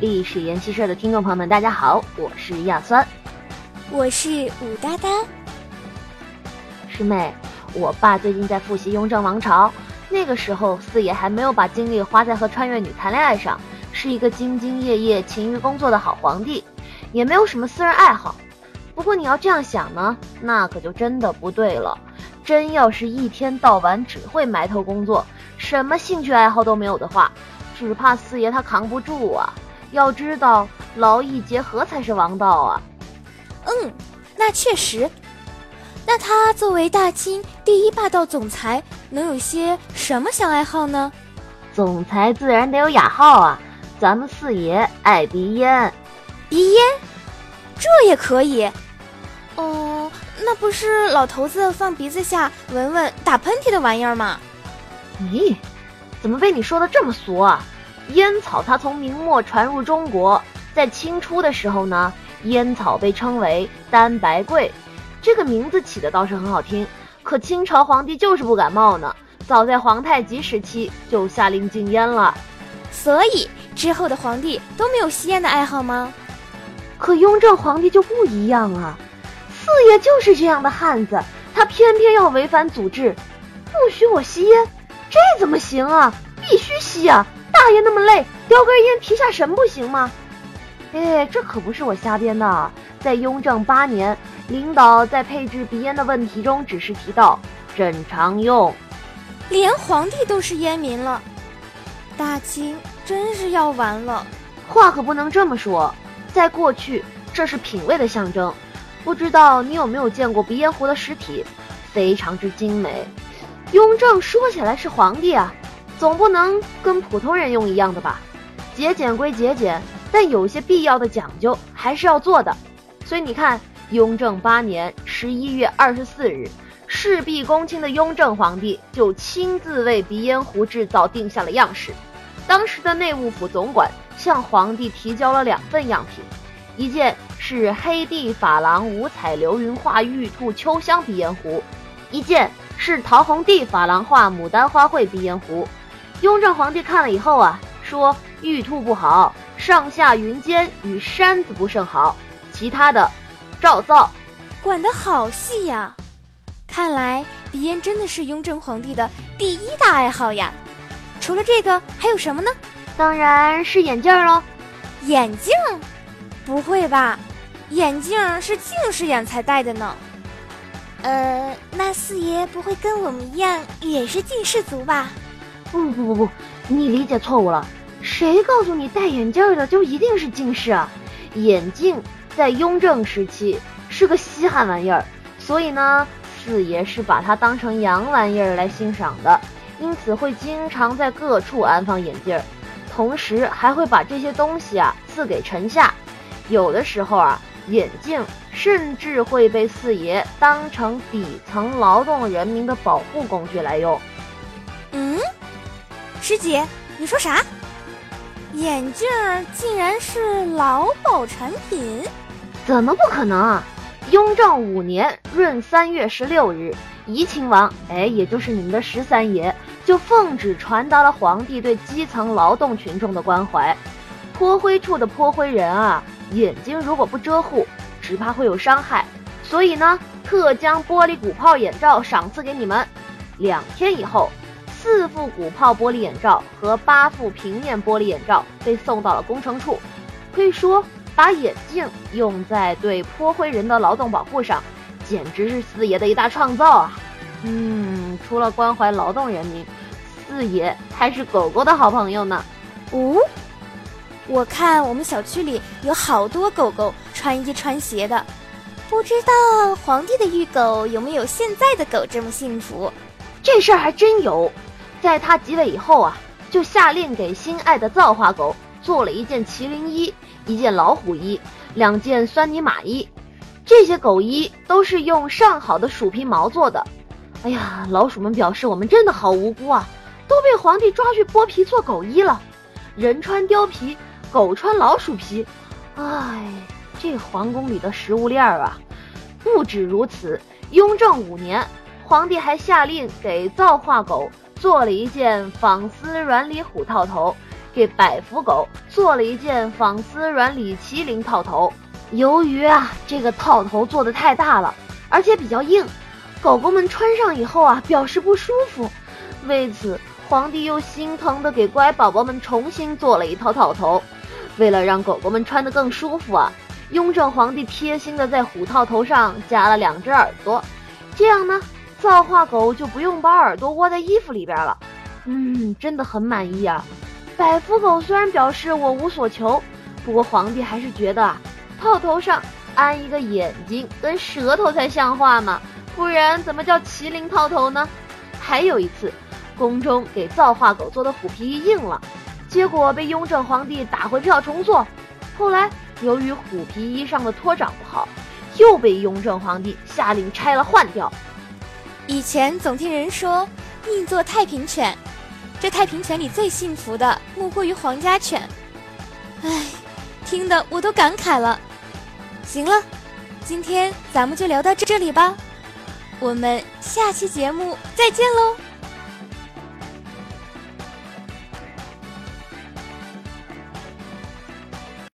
历史研习社的听众朋友们，大家好，我是亚酸，我是武哒哒。师妹，我爸最近在复习雍正王朝，那个时候四爷还没有把精力花在和穿越女谈恋爱上，是一个兢兢业业、勤于工作的好皇帝，也没有什么私人爱好。不过你要这样想呢，那可就真的不对了。真要是一天到晚只会埋头工作，什么兴趣爱好都没有的话，只怕四爷他扛不住啊！要知道，劳逸结合才是王道啊。嗯，那确实。那他作为大清第一霸道总裁，能有些什么小爱好呢？总裁自然得有雅号啊！咱们四爷爱鼻烟，鼻烟，这也可以。哦，那不是老头子放鼻子下闻闻打喷嚏的玩意儿吗？咦，怎么被你说的这么俗啊？烟草它从明末传入中国，在清初的时候呢，烟草被称为丹白桂，这个名字起的倒是很好听。可清朝皇帝就是不感冒呢，早在皇太极时期就下令禁烟了。所以之后的皇帝都没有吸烟的爱好吗？可雍正皇帝就不一样啊。四爷就是这样的汉子，他偏偏要违反祖制，不许我吸烟，这怎么行啊？必须吸啊！大爷那么累，叼根烟提下神不行吗？哎，这可不是我瞎编的，在雍正八年，领导在配置鼻烟的问题中，只是提到朕常用。连皇帝都是烟民了，大清真是要完了。话可不能这么说，在过去，这是品味的象征。不知道你有没有见过鼻烟壶的实体，非常之精美。雍正说起来是皇帝啊，总不能跟普通人用一样的吧？节俭归节俭，但有些必要的讲究还是要做的。所以你看，雍正八年十一月二十四日，事必躬亲的雍正皇帝就亲自为鼻烟壶制造定下了样式。当时的内务府总管向皇帝提交了两份样品，一件。是黑地珐琅五彩流云画玉兔秋香鼻烟壶，一件是桃红地珐琅画牡丹花卉鼻烟壶。雍正皇帝看了以后啊，说玉兔不好，上下云间与山子不甚好，其他的照造。管得好细呀！看来鼻烟真的是雍正皇帝的第一大爱好呀。除了这个还有什么呢？当然是眼镜喽。眼镜？不会吧？眼镜是近视眼才戴的呢。呃，那四爷不会跟我们一样也是近视族吧？不不不不，你理解错误了。谁告诉你戴眼镜的就一定是近视啊？眼镜在雍正时期是个稀罕玩意儿，所以呢，四爷是把它当成洋玩意儿来欣赏的，因此会经常在各处安放眼镜儿，同时还会把这些东西啊赐给臣下。有的时候啊。眼镜甚至会被四爷当成底层劳动人民的保护工具来用。师姐，你说啥？眼镜竟然是劳保产品？怎么不可能啊？雍正五年闰三月十六日，怡亲王，哎，也就是你们的十三爷，就奉旨传达了皇帝对基层劳动群众的关怀。泼灰处的泼灰人啊！眼睛如果不遮护，只怕会有伤害。所以呢，特将玻璃鼓泡眼罩赏赐给你们。两天以后，四副鼓泡玻璃眼罩和八副平面玻璃眼罩被送到了工程处。可以说，把眼镜用在对泼灰人的劳动保护上，简直是四爷的一大创造啊！嗯，除了关怀劳动人民，四爷还是狗狗的好朋友呢。哦。我看我们小区里有好多狗狗穿衣穿鞋的，不知道皇帝的御狗有没有现在的狗这么幸福？这事儿还真有，在他即位以后啊，就下令给心爱的造化狗做了一件麒麟衣、一件老虎衣、两件酸泥马衣。这些狗衣都是用上好的鼠皮毛做的。哎呀，老鼠们表示我们真的好无辜啊，都被皇帝抓去剥皮做狗衣了，人穿貂皮。狗穿老鼠皮，哎，这皇宫里的食物链儿啊！不止如此，雍正五年，皇帝还下令给造化狗做了一件纺丝软里虎套头，给百福狗做了一件纺丝软里麒麟套头。由于啊，这个套头做的太大了，而且比较硬，狗狗们穿上以后啊，表示不舒服。为此，皇帝又心疼的给乖宝宝们重新做了一套套头。为了让狗狗们穿得更舒服啊，雍正皇帝贴心的在虎套头上加了两只耳朵，这样呢，造化狗就不用把耳朵窝在衣服里边了。嗯，真的很满意啊。百福狗虽然表示我无所求，不过皇帝还是觉得啊。套头上安一个眼睛跟舌头才像话嘛，不然怎么叫麒麟套头呢？还有一次，宫中给造化狗做的虎皮衣硬了，结果被雍正皇帝打回票重做。后来由于虎皮衣上的托掌不好，又被雍正皇帝下令拆了换掉。以前总听人说宁做太平犬，这太平犬里最幸福的莫过于皇家犬。唉，听得我都感慨了。行了，今天咱们就聊到这里吧，我们下期节目再见喽。